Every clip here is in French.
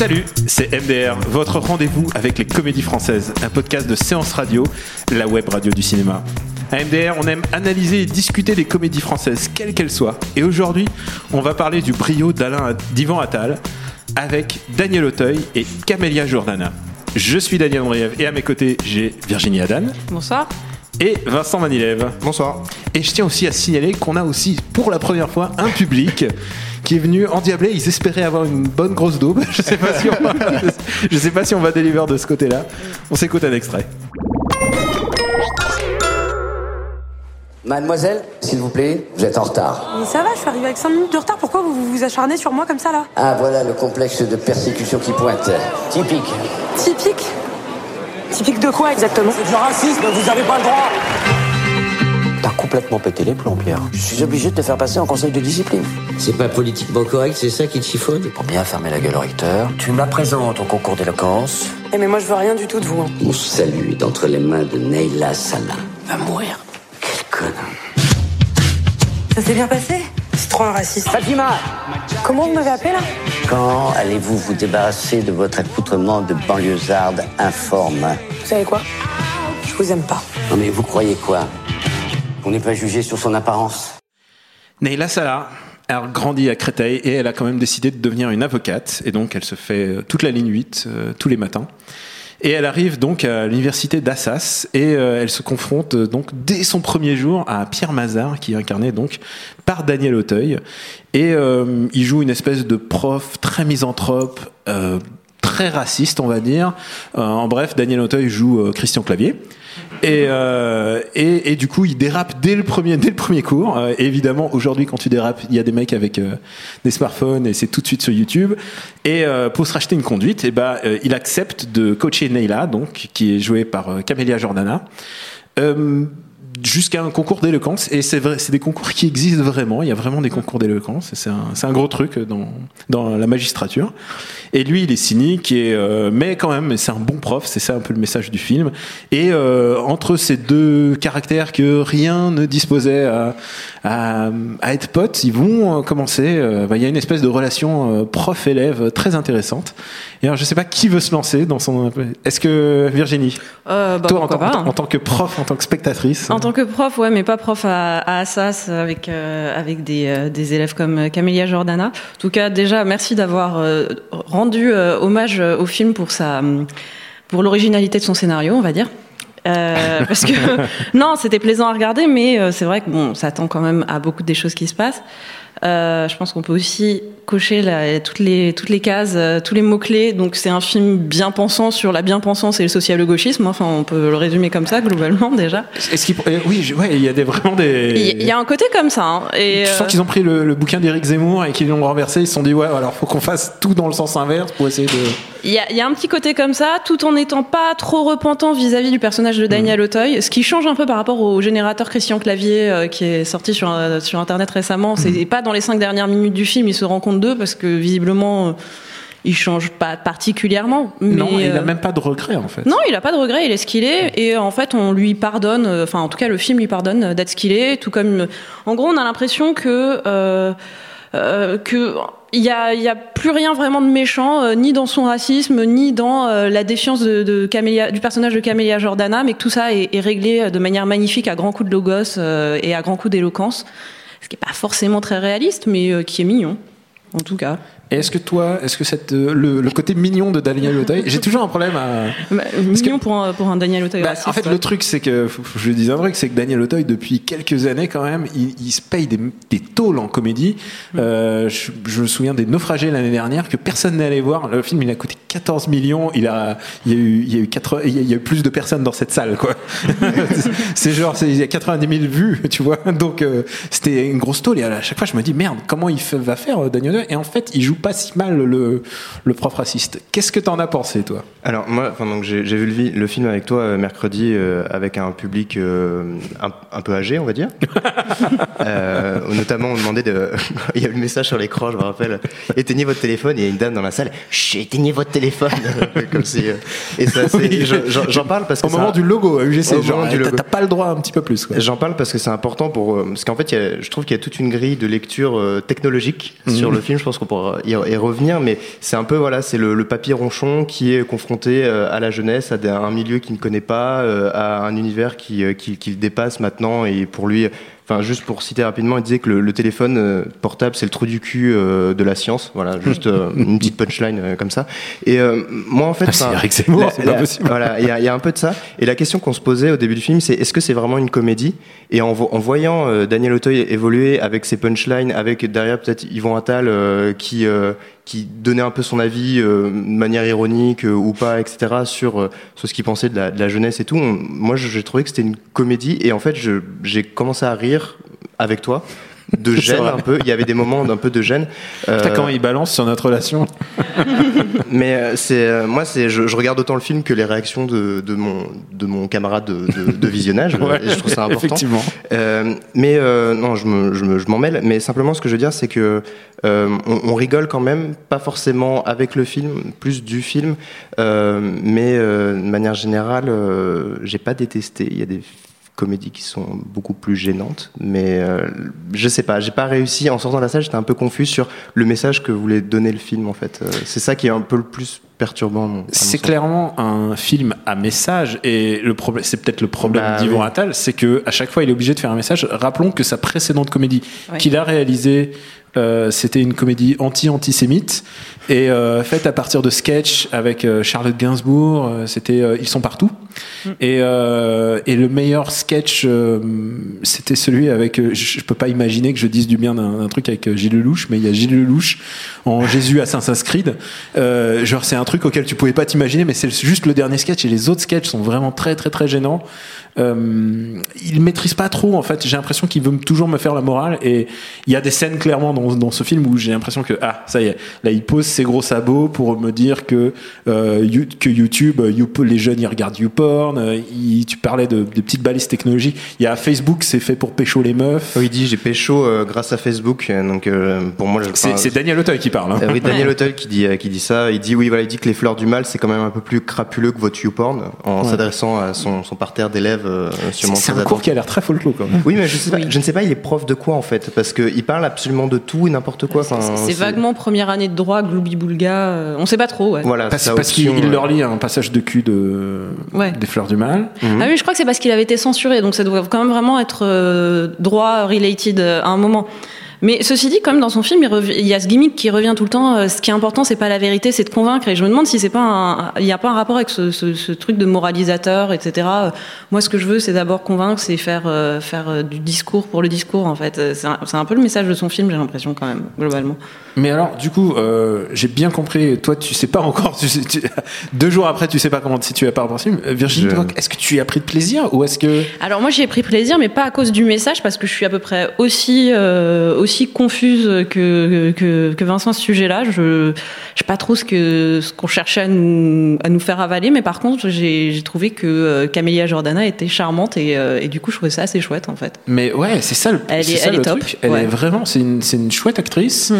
Salut, c'est MDR, votre rendez-vous avec les comédies françaises, un podcast de séance radio, la web radio du cinéma. À MDR, on aime analyser et discuter des comédies françaises, quelles qu'elles soient. Et aujourd'hui, on va parler du brio d'Alain d'Ivan Attal avec Daniel Auteuil et Camélia Jordana. Je suis Daniel Andriev et à mes côtés, j'ai Virginie Adan Bonsoir. et Vincent Manilev. Bonsoir. Et je tiens aussi à signaler qu'on a aussi pour la première fois un public qui est venu endiablé. Ils espéraient avoir une bonne grosse daube. Je sais pas si on va, je sais pas si on va délivrer de ce côté-là. On s'écoute un extrait. Mademoiselle, s'il vous plaît, vous êtes en retard. Mais ça va, je suis arrivée avec 5 minutes de retard. Pourquoi vous vous acharnez sur moi comme ça là? Ah, voilà le complexe de persécution qui pointe. Typique. Typique? Typique de quoi exactement? Du racisme, vous n'avez pas le droit T'as complètement pété les plombs, Pierre. Je suis obligé de te faire passer en conseil de discipline. C'est pas politiquement correct, c'est ça qui te chiffonne? Pour bien fermer la gueule au recteur, tu me la présentes au concours d'éloquence. Eh mais moi je veux rien du tout de vous. hein. Mon salut est entre les mains de Neila Salah. Va mourir. Quel connard. Ça s'est bien passé? C'est trop un raciste. Fatima Comment vous m'avez appelé là? Quand allez-vous vous débarrasser de votre accoutrement de banlieusarde informe Vous savez quoi? Je vous aime pas. Non mais vous croyez quoi? On n'est pas jugé sur son apparence Neila Salah a grandi à Créteil et elle a quand même décidé de devenir une avocate. Et donc, elle se fait euh, toute la ligne 8, euh, tous les matins. Et elle arrive donc à l'université d'Assas et euh, elle se confronte donc dès son premier jour à Pierre Mazard qui est incarné donc par Daniel Auteuil et il joue une espèce de prof très misanthrope très raciste on va dire en bref Daniel Auteuil joue Christian Clavier et, euh, et, et du coup, il dérape dès le premier, dès le premier cours. Euh, évidemment, aujourd'hui, quand tu dérapes, il y a des mecs avec euh, des smartphones et c'est tout de suite sur YouTube. Et euh, pour se racheter une conduite, et ben, euh, il accepte de coacher Neila, donc qui est jouée par euh, Camélia Jordana. Jusqu'à un concours d'éloquence et c'est vrai c'est des concours qui existent vraiment il y a vraiment des concours d'éloquence c'est un, c'est un gros truc dans, dans la magistrature. Et lui il est cynique et euh, mais quand même c'est un bon prof c'est ça un peu le message du film. Et euh, entre ces deux caractères que rien ne disposait à, à, à être potes ils vont euh, commencer euh, bah, il y a une espèce de relation euh, prof-élève très intéressante. Et alors je sais pas qui veut se lancer dans son est-ce que Virginie? Euh, bah, toi en, pas, hein. en tant que prof en tant que spectatrice En tant que prof, ouais, mais pas prof à, à Assas avec euh, avec des, euh, des élèves comme euh, Camélia Jordana. En tout cas, déjà, merci d'avoir euh, rendu euh, hommage euh, au film pour sa pour l'originalité de son scénario, on va dire. Euh, parce que non, c'était plaisant à regarder, mais euh, c'est vrai que bon, ça tend quand même à beaucoup des choses qui se passent. Euh, je pense qu'on peut aussi cocher la- toutes les toutes les cases, euh, tous les mots clés. Donc c'est un film bien pensant sur la bien-pensance et le social-gauchisme. Enfin, on peut le résumer comme ça globalement déjà. Est-ce qu'il euh, oui, je- ouais, il y a des, vraiment des. Il y, a un côté comme ça. hein, et euh, sens qu'ils ont pris le, le bouquin d'Éric Zemmour et qu'ils l'ont renversé. Ils se sont dit ouais, alors faut qu'on fasse tout dans le sens inverse pour essayer de. Il y, a, y a un petit côté comme ça, tout en n'étant pas trop repentant vis-à-vis du personnage de Daniel Auteuil, ce qui change un peu par rapport au générateur Christian Clavier euh, qui est sorti sur euh, sur internet récemment. C'est pas dans les cinq dernières minutes du film, il se rend compte d'eux parce que visiblement euh, il change pas particulièrement. Mais, non, il n'a euh, même pas de regret en fait. Non, il a pas de regret, il est ce qu'il est, et en fait, on lui pardonne, euh, enfin, en tout cas, le film lui pardonne euh, d'être ce qu'il est, tout comme, en gros, on a l'impression que, euh, euh, que, il y a, y a plus rien vraiment de méchant, euh, ni dans son racisme, ni dans euh, la défiance de, Camélia, du personnage de Camélia Jordana, mais que tout ça est, est réglé euh, de manière magnifique à grands coups de logos et à grands coups d'éloquence, ce qui est pas forcément très réaliste, mais qui est mignon, en tout cas. Et est-ce que toi, est-ce que cette, euh, le, le côté mignon de Daniel Auteuil, j'ai toujours un problème à. Bah, mignon pour, un, pour un Daniel Auteuil. Bah, en fait, ouais. le truc, c'est que, je dis un truc, c'est que Daniel Auteuil, depuis quelques années quand même, il, il se paye des, des tôles en comédie. Euh, je, je me souviens des Naufragés l'année dernière que personne n'est allé voir. Le film, il a coûté 14 millions. Il a, il y a eu, il y a eu, quatre- il y a- eu plus de personnes dans cette salle, quoi. c'est genre, il y a 90 000 vues, tu vois. Donc, euh, c'était une grosse tôle. Et à chaque fois, je me dis, merde, comment il va faire, euh, Daniel Auteuil? Et en fait, il joue pas si mal le, le prof raciste. Qu'est-ce que t'en as pensé, toi? Alors moi, enfin, donc j'ai vu le, film avec toi euh, mercredi euh, avec un public euh, un, un peu âgé, on va dire. Euh, notamment, on demandait de. Il y a eu le message sur l'écran, je me rappelle. Éteignez votre téléphone. Il y a une dame dans la salle. Chut, éteignez votre téléphone. Comme si. et ça, Oui. j'en parle parce que Au moment du logo UGC, Au genre, du t'as logo. t'as pas le droit un petit peu plus. J'en parle parce que c'est important pour parce qu'en fait il y a- je trouve qu'il y a toute une grille de lecture technologique sur le film. Je pense qu'on pourra y, y revenir, mais c'est un peu voilà, c'est le, le papy ronchon qui est confronté euh, à la jeunesse, à un milieu qu'il ne connaît pas, euh, à un univers qui, euh, qui, qui le dépasse maintenant et pour lui. Enfin, juste pour citer rapidement, il disait que le, le téléphone euh, portable, c'est le trou du cul euh, de la science. Voilà, juste euh, une petite punchline comme ça. Et moi, en fait, Ah, c'est enfin, Eric Zemmour, la- c'est pas la- possible. Voilà, il y, a- il y a un peu de ça. Et la question qu'on se posait au début du film, c'est est-ce que c'est vraiment une comédie? Et en, en voyant Daniel Auteuil évoluer avec ses punchlines, avec derrière peut-être Yvon Attal qui qui donnait un peu son avis euh, de manière ironique euh, ou pas, etc. sur euh, sur ce qu'il pensait de la, jeunesse et tout. moi, j'ai trouvé que c'était une comédie et en fait, j'ai commencé à rire avec toi de gêne un peu. Il y avait des moments d'un peu de gêne. Putain, Euh, quand il balance sur notre relation. mais euh, c'est euh, moi c'est je, je regarde autant le film que les réactions de, de mon de mon camarade de, de, de visionnage Ouais, et je trouve ça important. Effectivement. Euh, mais euh, non, je me, je me- je m'en mêle. Mais simplement, ce que je veux dire, c'est que euh, on, on rigole quand même, pas forcément avec le film, plus du film. Euh, mais euh, de manière générale, euh, j'ai pas détesté. Il y a des comédies qui sont beaucoup plus gênantes, mais euh, je sais pas, j'ai pas réussi en sortant de la salle, j'étais un peu confus sur le message que voulait donner le film en fait. Euh, c'est ça qui est un peu le plus perturbant. C'est clairement un film à message et le problème, c'est peut-être le problème Bah, d'Yvon oui. Attal, c'est que à chaque fois il est obligé de faire un message. Rappelons que sa précédente comédie qu'il a réalisée, euh, c'était une comédie anti-antisémite et euh, faite à partir de sketchs avec euh, Charlotte Gainsbourg. euh, c'était euh, Ils sont partout. Et, euh, et le meilleur sketch, c'était celui avec. je, je peux pas imaginer que je dise du bien d'un truc avec Gilles Lelouch, mais il y a Gilles Lelouch en Jésus Assassin's Creed. Genre, c'est un truc auquel tu pouvais pas t'imaginer, mais c'est juste le dernier sketch et les autres sketchs sont vraiment très très très gênants. Euh, il maîtrise pas trop en fait. J'ai l'impression qu'il veut toujours me faire la morale et il y a des scènes clairement dans, dans ce film où j'ai l'impression que ah ça y est, là il pose ses gros sabots pour me dire que euh, you- que YouTube, euh, you- les jeunes ils regardent YouPorn. euh, il- tu parlais de, de petites balises technologiques. Il y a Facebook, c'est fait pour pécho les meufs. Oui, il dit j'ai pécho euh, grâce à Facebook, donc euh, pour moi, C'est enfin, Daniel Auteuil qui parle. hein. Euh, oui, Daniel Auteuil qui dit, euh, qui dit ça. Il dit oui, voilà, il dit que les fleurs du mal, c'est quand même un peu plus crapuleux que votre YouPorn, en Ouais. s'adressant à son, son parterre d'élèves euh, C'est un cours qui a l'air très folklore quand même. Oui, mais je sais pas, je ne sais pas, il est prof de quoi en fait, parce que il parle absolument de tout et n'importe quoi. Enfin, C'est vaguement première année de droit, Gloubi-Boulga, euh, on sait pas trop, ouais. Voilà, Parce, parce qu'il il euh, leur lit un passage de cul de Ouais. des fleurs du mal. Ah oui, je crois que c'est parce qu'il avait été censuré, donc ça doit quand même vraiment être euh, droit related à un moment. Mais ceci dit, quand même dans son film, il, rev- il y a ce gimmick qui revient tout le temps. euh, ce qui est important, c'est pas la vérité, c'est de convaincre. Et je me demande si c'est pas, un- il n'y a pas un rapport avec ce, ce- ce truc de moralisateur, etc. Euh, Moi, ce que je veux, c'est d'abord convaincre, c'est faire euh, faire du discours pour le discours. En fait, c'est un, peu le message de son film, j'ai l'impression quand même globalement. Mais alors, du coup, euh, j'ai bien compris. Toi, tu sais pas encore. Tu sais- tu- deux jours après, tu sais pas comment te situer par rapport au film. Euh, Virginie, Je- est-ce que tu y as pris de plaisir ou est-ce que Alors moi, j'y ai pris plaisir, mais pas à cause du message, parce que je suis à peu près aussi euh, aussi confuse que, que, que Vincent à ce sujet-là. Je je sais pas trop ce que ce qu'on cherchait à nous à nous faire avaler, mais par contre, j'ai trouvé que euh, Camélia Jordana était charmante et, euh, et du coup, je trouvais ça assez chouette en fait. Mais ouais, c'est ça le, Elle c'est est- ça elle le est top, truc. Elle ouais. est vraiment, c'est une, une chouette actrice. Mm.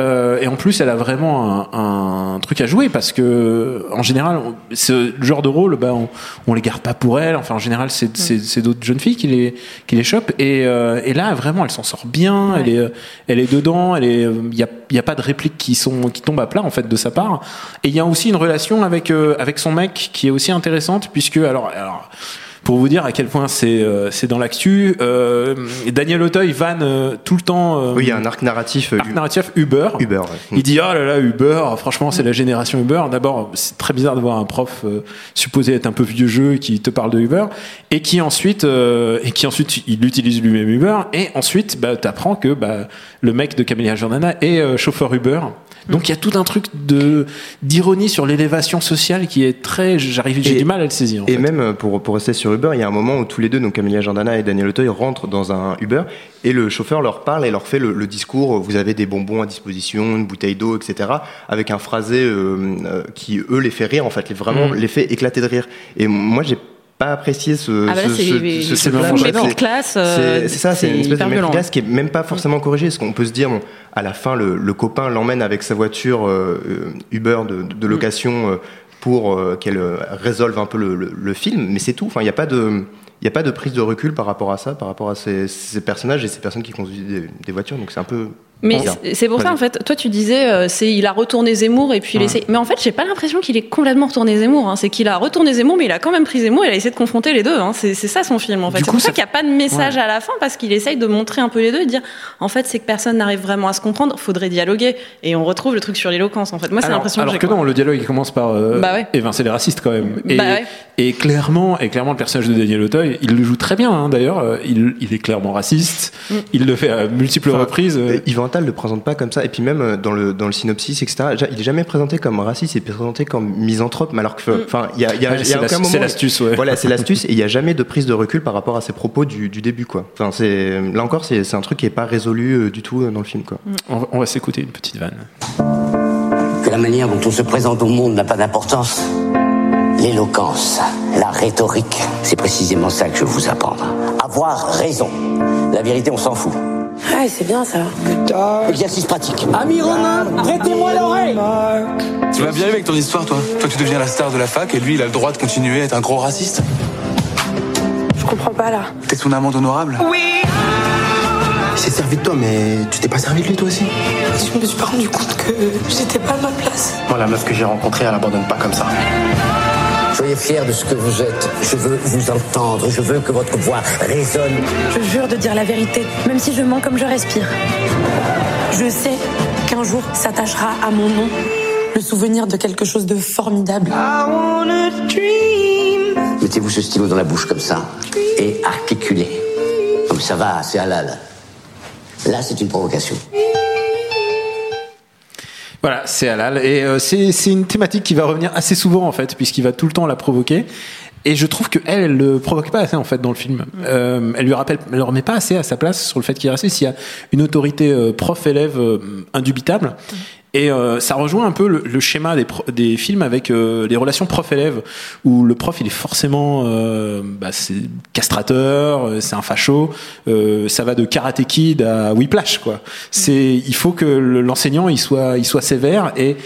Euh, et en plus, elle a vraiment un, un truc à jouer parce que, en général, on- ce genre de rôle, bah, on, on les garde pas pour elle. Enfin, en général, c'est, Mm. c'est, c'est d'autres jeunes filles qui les, qui les chopent. Et, euh, et là, vraiment, elle s'en sort bien. Elle est, elle est dedans. Elle est, il y a, il y a pas de répliques qui sont, qui tombent à plat en fait de sa part. Et il y a aussi une relation avec, euh, avec son mec qui est aussi intéressante puisque, alors, alors pour vous dire à quel point c'est euh, c'est dans l'actu. Euh, Daniel Auteuil vanne euh, tout le temps. Oui, il y a un arc narratif. arc narratif Uber. Uber. ouais. Il dit ah là là Uber, franchement c'est la génération Uber. D'abord c'est très bizarre de voir un prof supposé être un peu vieux jeu qui te parle de Uber et qui ensuite euh, et qui ensuite il utilise lui-même Uber et ensuite bah, t'apprends que bah, le mec de Camélia Jordana est chauffeur Uber. Donc il y a tout un truc de d'ironie sur l'élévation sociale qui est très j'arrive j'ai du mal à le saisir. en Et fait. même euh, pour, pour rester sur Uber, il y a un moment où tous les deux, donc Camélia Jordana et Daniel Auteuil, rentrent dans un Uber et le chauffeur leur parle et leur fait le, le discours vous avez des bonbons à disposition, une bouteille d'eau, etc. avec un phrasé euh, euh, qui, eux, les fait rire, en fait, les, vraiment Mm. les fait éclater de rire. Et moi, j'ai pas apprécié ce. Ah bah ce- c'est ce- ce- ce C'est- classe, euh, C'est c'est ça, c'est une espèce de violent. classe qui est même pas forcément corrigé. Parce qu'on peut se dire, bon, à la fin, le, le copain l'emmène avec sa voiture euh, euh, Uber de, Mm. de location euh, pour euh, qu'elle euh, résolve un peu le, le- le film, mais c'est tout. Enfin, il n'y a pas de. Il n'y a pas de prise de recul par rapport à ça, par rapport à ces, ces personnages et ces personnes qui conduisent des, des voitures. Donc c'est un peu. Mais c'est- pour ça, en fait, toi tu disais, euh, c'est il a retourné Zemmour et puis il Ouais. essaie. Mais en fait, j'ai pas l'impression qu'il est complètement retourné Zemmour. hein. C'est qu'il a retourné Zemmour, mais il a quand même pris Zemmour. Il a essayé de confronter les deux. hein. C'est ça son film, en fait. C'est pour ça ça- qu'il n'y a pas de message à la fin parce qu'il essaye de montrer un peu les deux et de dire, en fait, c'est que personne n'arrive vraiment à se comprendre. Faudrait dialoguer. Et on retrouve le truc sur l'éloquence. En fait, moi, c'est l'impression que alors que quoi. non, le dialogue il commence par euh, Bah ouais. évincer les racistes quand même. Et, Bah et clairement, et clairement, le personnage de Daniel Auteuil, il le joue très bien. hein, D'ailleurs, Euh, il, il est clairement raciste. Mm. Il le fait à multiples Enfin, reprises. euh, Attal le présente pas comme ça. Et puis même euh, dans le, dans le synopsis, etc., il est jamais présenté comme raciste, il est présenté comme misanthrope. Mais alors que, enfin, il y a, il y a, Ouais, il y a c'est aucun moment. c'est l'astuce, ouais. Voilà, c'est l'astuce. Et il y a jamais de prise de recul par rapport à ses propos du, du début, quoi. Enfin, c'est, là encore, c'est, c'est un truc qui est pas résolu euh, du tout euh, dans le film, quoi. on, va- on va s'écouter une petite vanne. Que la manière dont on se présente au monde n'a pas d'importance. L'éloquence, la rhétorique, c'est précisément ça que je veux vous apprendre. Avoir raison. La vérité, on s'en fout. Ouais, c'est bien ça. Exercice pratique. Ami Romain, prêtez-moi l'oreille Tu m'as bien eu avec ton histoire, toi. Toi, tu deviens la star de la fac et lui, il a le droit de continuer à être un gros raciste. Je comprends pas là. T'es son amende honorable. Il s'est servi de toi, mais tu t'es pas servi de lui toi aussi Je me suis pas rendu compte que j'étais pas à ma place. Moi, la meuf que j'ai rencontrée, elle abandonne pas comme ça. Soyez fiers de ce que vous êtes. Je veux vous entendre. Je veux que votre voix résonne. Je jure de dire la vérité, même si je mens comme je respire. Je sais qu'un jour s'attachera à mon nom le souvenir de quelque chose de formidable. Mettez-vous ce stylo dans la bouche comme ça et articulez. Comme ça va, c'est halal. Là, c'est une provocation. Voilà, c'est halal. Et euh, c'est c'est une thématique qui va revenir assez souvent, en fait, puisqu'il va tout le temps la provoquer. Et je trouve que elle, elle le provoque pas assez en fait dans le film. Euh, elle lui rappelle, elle le remet pas assez à sa place sur le fait qu'il est raciste. Il y a une autorité euh, prof-élève euh, indubitable. Et euh, ça rejoint un peu le, le schéma des, des films avec euh, les relations prof-élève, où le prof il est forcément, euh, bah, c'est castrateur, euh, c'est un facho, euh, ça va de Karate Kid à Whiplash quoi. C'est, il faut que le- l'enseignant il soit, il soit sévère et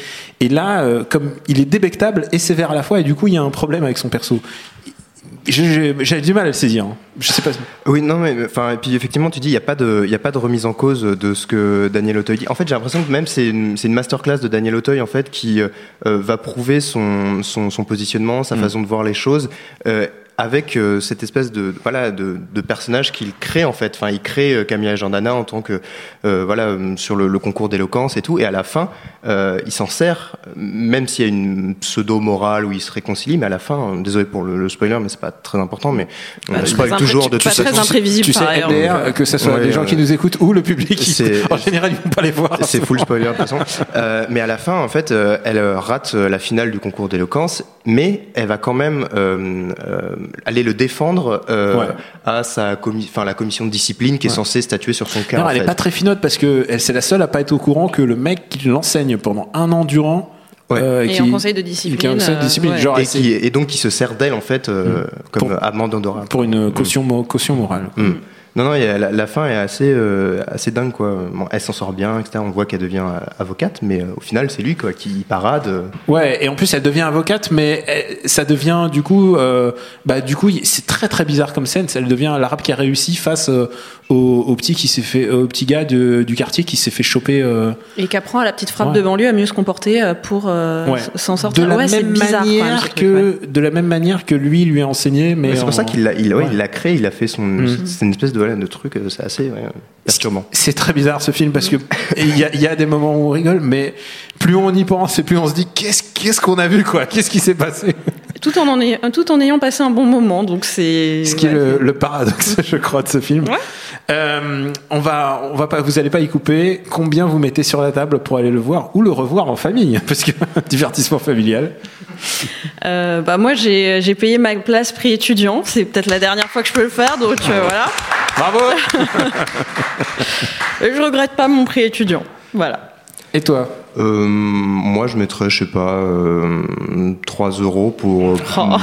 et là, euh, comme il est débectable et sévère à la fois, et du coup il y a un problème avec son perso. J'ai du mal à le saisir. hein. Je sais pas. Oui, non, mais enfin, et puis effectivement, tu dis, il n'y a pas de, y a pas de remise en cause de ce que Daniel Auteuil dit. En fait, j'ai l'impression que même c'est une, une masterclass de Daniel Auteuil en fait qui euh, va prouver son, son, son positionnement, sa façon de voir les choses. euh, avec euh, cette espèce de voilà de, de personnage qu'il crée en fait. Enfin, il crée euh, Camilla Jordana en tant que euh, voilà euh, sur le, le concours d'éloquence et tout. Et à la fin, euh, il s'en sert, même s'il y a une pseudo morale où il se réconcilie. Mais à la fin, euh, désolé pour le, le spoiler, mais c'est pas très important. Mais on Bah, spoil toujours de pas toute très imprévisible Tu sais. MDR, que ce soit Ouais, des gens qui nous écoutent ou le public, en général, ils vont pas les voir. C'est full spoiler de toute façon. Euh, mais à la fin, en fait, euh, elle rate la finale du concours d'éloquence, mais elle va quand même euh, euh, aller le défendre euh, Ouais. à sa la commission de discipline qui est Ouais. censée statuer sur son cas. Non, elle est fait. pas très finote parce que elle c'est la seule à pas être au courant que le mec qui l'enseigne pendant un an durant. Ouais. euh, Et qui- en conseil de qui est discipline. en conseil de euh, discipline, ouais. genre et, qui, donc qui se sert d'elle en fait euh, comme Pour- amende honorable. pour une caution, mo- caution morale. Mm. Non, non, la, la fin est assez, euh, assez dingue, quoi. Bon, elle s'en sort bien, etc. On voit qu'elle devient euh, avocate, mais euh, au final, c'est lui, quoi, qui parade. euh. Ouais, et en plus elle devient avocate, mais elle- ça devient du coup, euh, bah du coup c'est très très bizarre comme scène. Elle devient l'arabe qui a réussi face euh, au, au petit qui s'est fait, au petit gars de- du quartier qui s'est fait choper. euh, Et qui apprend à la petite frappe Ouais. de banlieue à mieux se comporter pour euh, ouais. s'en sortir. De la ouais, même bizarre. manière que de la même manière que lui lui a enseigné, mais c'est en- pour ça qu'il l'a il, ouais, Ouais. il l'a créé, il a fait son. Mhm. C'est une espèce de, voilà, de truc, euh, c'est assez ouais, perturbant. C'est très bizarre ce film parce que il y a, il y a des moments où on rigole, mais plus on y pense et plus on se dit qu'est-ce qu'est-ce qu'on a vu quoi, qu'est-ce qui s'est passé? Tout en, en ayant, tout en ayant passé un bon moment, donc c'est. Ce qui est ouais. le, le paradoxe, je crois, de ce film. Euh, on va, on va pas, vous allez pas y couper. Combien vous mettez sur la table pour aller le voir ou le revoir en famille, parce que divertissement familial. Euh, bah moi j'ai j'ai payé ma place prix étudiant, c'est peut-être la dernière fois que je peux le faire, donc euh, voilà. Bravo. Et je regrette pas mon prix étudiant. Voilà. Et toi? Euh, moi, je mettrais, je sais pas, euh, 3 euros pour. Oh,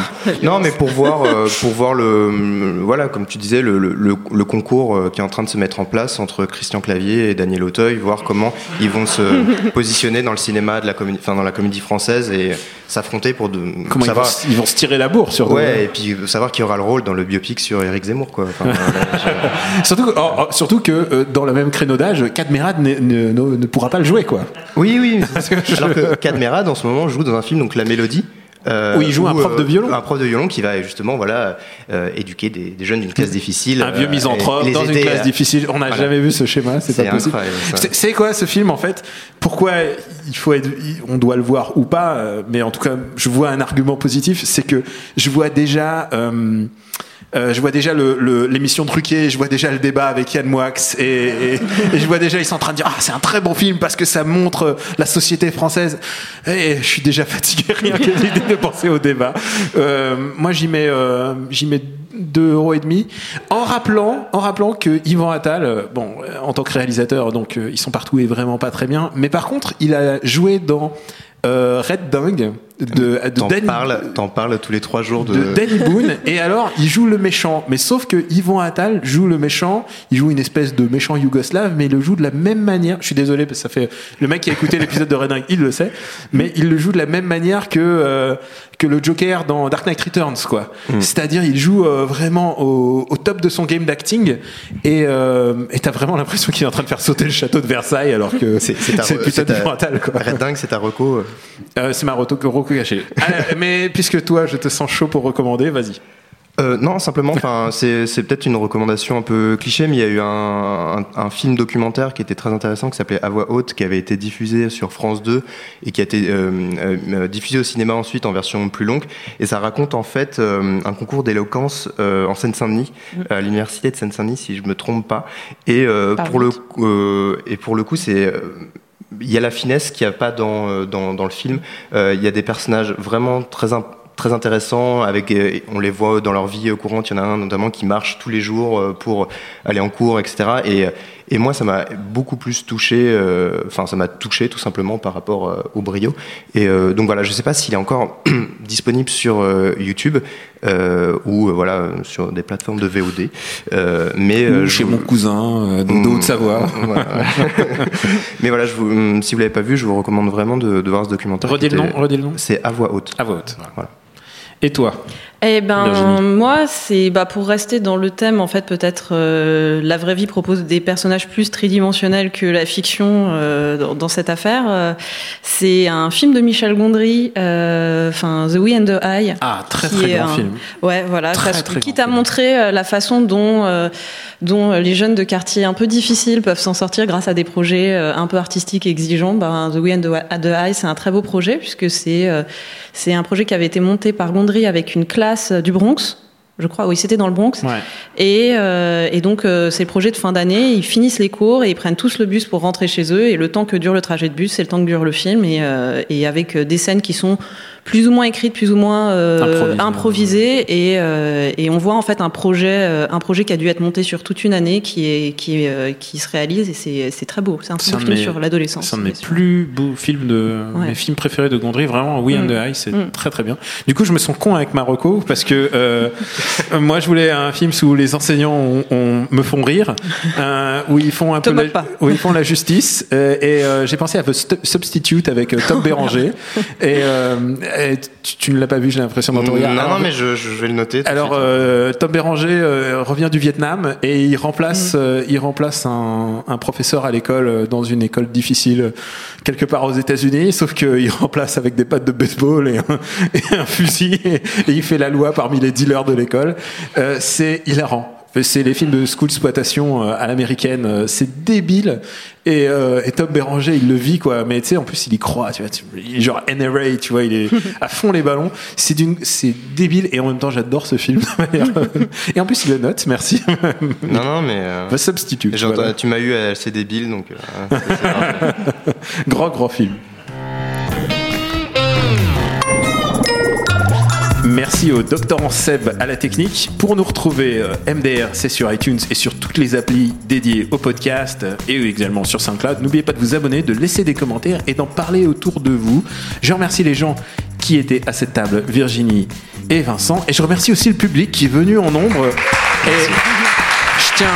non, mais pour voir, euh, pour voir le, voilà, comme tu disais, le, le, le- le concours euh, qui est en train de se mettre en place entre Christian Clavier et Daniel Auteuil, voir comment ils vont se positionner dans le cinéma de la comédie, enfin dans la comédie française et s'affronter pour de, Comment ils vont, savoir. se- ils vont se tirer la bourre sur Ouais, et puis savoir qui aura le rôle dans le biopic sur Eric Zemmour, quoi. Enfin, je- Surtout, que- oh, oh, surtout que euh, dans le même créneau d'âge, Cadmerade ne, ne, ne- ne pourra pas le jouer, quoi. Oui, oui. Parce que je- Alors que Cadmerade, en ce moment, joue dans un film, donc La Mélodie. euh, Où il joue un prof de violon. Un prof de violon qui va justement voilà, euh, éduquer des, des jeunes d'une classe difficile. Un vieux euh, misanthrope dans une classe à- difficile. On n'a Voilà. jamais vu ce schéma, c'est pas possible. C'est- quoi ce film en fait? Pourquoi il faut être, on doit le voir ou pas? Euh, Mais en tout cas, je vois un argument positif, c'est que je vois déjà. euh, euh, je vois déjà le- le- l'émission Truquée, je vois déjà le débat avec Yann Moix et, et- et je vois déjà ils sont en train de dire ah c'est un très bon film parce que ça montre euh, la société française. Et je suis déjà fatigué rien que l'idée de penser au débat. Euh, moi j'y mets euh, j'y mets deux euros et demi. En rappelant en rappelant que Yvan Attal euh, bon en tant que réalisateur donc ils sont partout et vraiment pas très bien. Mais par contre il a joué dans Red Dingue de, de T'en Danny- parles, t'en parles tous les trois jours de. de Danny Boone. Et alors il joue le méchant. Mais sauf que Yvan Attal joue le méchant. Il joue une espèce de méchant yougoslave mais il le joue de la même manière. Je suis désolé parce que ça fait le mec qui a écouté l'épisode de Red Ring il le sait. Mais il le joue de la même manière que euh, que le Joker dans Dark Knight Returns quoi. C'est-à-dire il joue euh, vraiment au, au top de son game d'acting. Et euh, et t'as vraiment l'impression qu'il est en train de faire sauter le château de Versailles alors que C'est c'est c'est putain c'est ta- d'Yvan Attal quoi. Red Dingue, c'est ta reco. c'est ma roto Caché Ah, mais puisque toi je te sens chaud pour recommander vas-y Euh, non, simplement, enfin, c'est c'est peut-être une recommandation un peu cliché, mais il y a eu un, un, un film documentaire qui était très intéressant, qui s'appelait À voix haute, qui avait été diffusé sur France 2 et qui a été euh, euh, diffusé au cinéma ensuite en version plus longue. Et ça raconte en fait euh, un concours d'éloquence euh, en Seine-Saint-Denis, à l'université de Seine-Saint-Denis, si je me trompe pas. Et euh, pour le euh, et pour le coup, c'est euh, il y a la finesse qu'il n'y a pas dans, euh, dans, dans le film. Euh, Il y a des personnages vraiment très imp- très intéressants avec euh, on les voit dans leur vie courante il y en a un notamment qui marche tous les jours pour aller en cours etc et, et moi ça m'a beaucoup plus touché euh, enfin ça m'a touché tout simplement par rapport euh, au brio et euh, donc voilà je sais pas s'il est encore disponible sur euh, YouTube euh, ou euh, voilà sur des plateformes de VOD euh, mais euh, Ou je chez mon cousin euh, de. Haute-Savoie. Voilà. Mais voilà, je vous, hum, si vous l'avez pas vu, je vous recommande vraiment de, de voir ce documentaire. Redis le nom, redis le nom. C'est à voix haute. À voix haute. Voilà. Et toi? Eh ben moi c'est bah pour rester dans le thème en fait peut-être euh, la vraie vie propose des personnages plus tridimensionnels que la fiction euh, dans, dans cette affaire. Euh, c'est un film de Michel Gondry, enfin The We and the Eye. Ah, très très est grand un- film. Ouais, voilà, Très, parce- très qui grand t'a film. montré euh, la façon dont dont les jeunes de quartiers un peu difficiles peuvent s'en sortir grâce à des projets un peu artistiques et exigeants. Ben, the We and the, Eye, c'est un très beau projet puisque c'est c'est un projet qui avait été monté par Gondry avec une classe du Bronx. Je crois, oui, c'était dans le Bronx. Ouais. Et, euh, et donc, euh, c'est le projet de fin d'année. Ils finissent les cours et ils prennent tous le bus pour rentrer chez eux. Et le temps que dure le trajet de bus, c'est le temps que dure le film. Et, euh, et avec euh, des scènes qui sont plus ou moins écrite, plus ou moins euh, Improvisée. et, euh, et on voit en fait un projet, euh, un projet qui a dû être monté sur toute une année, qui est qui est, euh, qui se réalise, et c'est très beau. C'est un film mes- sur l'adolescence. C'est un de mes plus beaux films de Ouais. mes films préférés de Gondry. Vraiment, We and Mm. the Eye, c'est Mm. très très bien. Du coup, je me sens con avec Marocco parce que euh, moi, je voulais un film où les enseignants me font rire, où ils font un Te peu la, pas. où ils font la justice. et j'ai pensé à The Substitute avec Tom Béranger. et tu, tu ne l'as pas vu, j'ai l'impression dans ton Non, regard. non, Alors, mais je, je vais le noter. tout alors, suite. euh, Tom Béranger euh, revient du Vietnam et il remplace, euh, il remplace un, un professeur à l'école dans une école difficile quelque part aux États-Unis, sauf qu'il remplace avec des pattes de baseball et un, et un fusil et, et il fait la loi parmi les dealers de l'école. Euh, c'est hilarant. C'est les films de school exploitation euh, à l'américaine, euh, c'est débile. Et, euh, et Tom Béranger, il le vit quoi. Mais tu sais, en plus, il y croit. Tu vois, tu- il est genre NRA, tu vois, il est à fond les ballons. C'est d'une, c'est débile et en même temps, j'adore ce film. et en plus, il le note. Merci. Non, non, mais. euh, The Substitute. j'entends- voilà. Tu m'as eu à C'est débile, donc. euh, c'est- c'est parfait. Grand, grand film. Merci au docteur Seb à la technique. Pour nous retrouver, euh, MDR, c'est sur iTunes et sur toutes les applis dédiées au podcast euh, et également sur SoundCloud. N'oubliez pas de vous abonner, de laisser des commentaires et d'en parler autour de vous. Je remercie les gens qui étaient à cette table, Virginie et Vincent. Et je remercie aussi le public qui est venu en nombre. Et je tiens,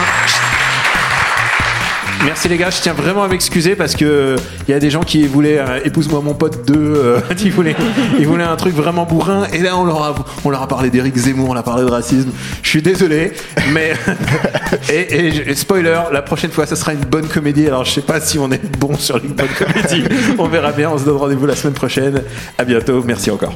Merci les gars, je tiens vraiment à m'excuser parce que il y a des gens qui voulaient euh, épouse-moi mon pote 2, euh, ils voulaient ils voulaient un truc vraiment bourrin et là on leur a on leur a parlé d'Éric Zemmour, on a parlé de racisme. Je suis désolé, mais et, spoiler, la prochaine fois ça sera une bonne comédie. Alors je sais pas si on est bon sur une bonne comédie. On verra bien, on se donne rendez-vous la semaine prochaine. À bientôt, merci encore.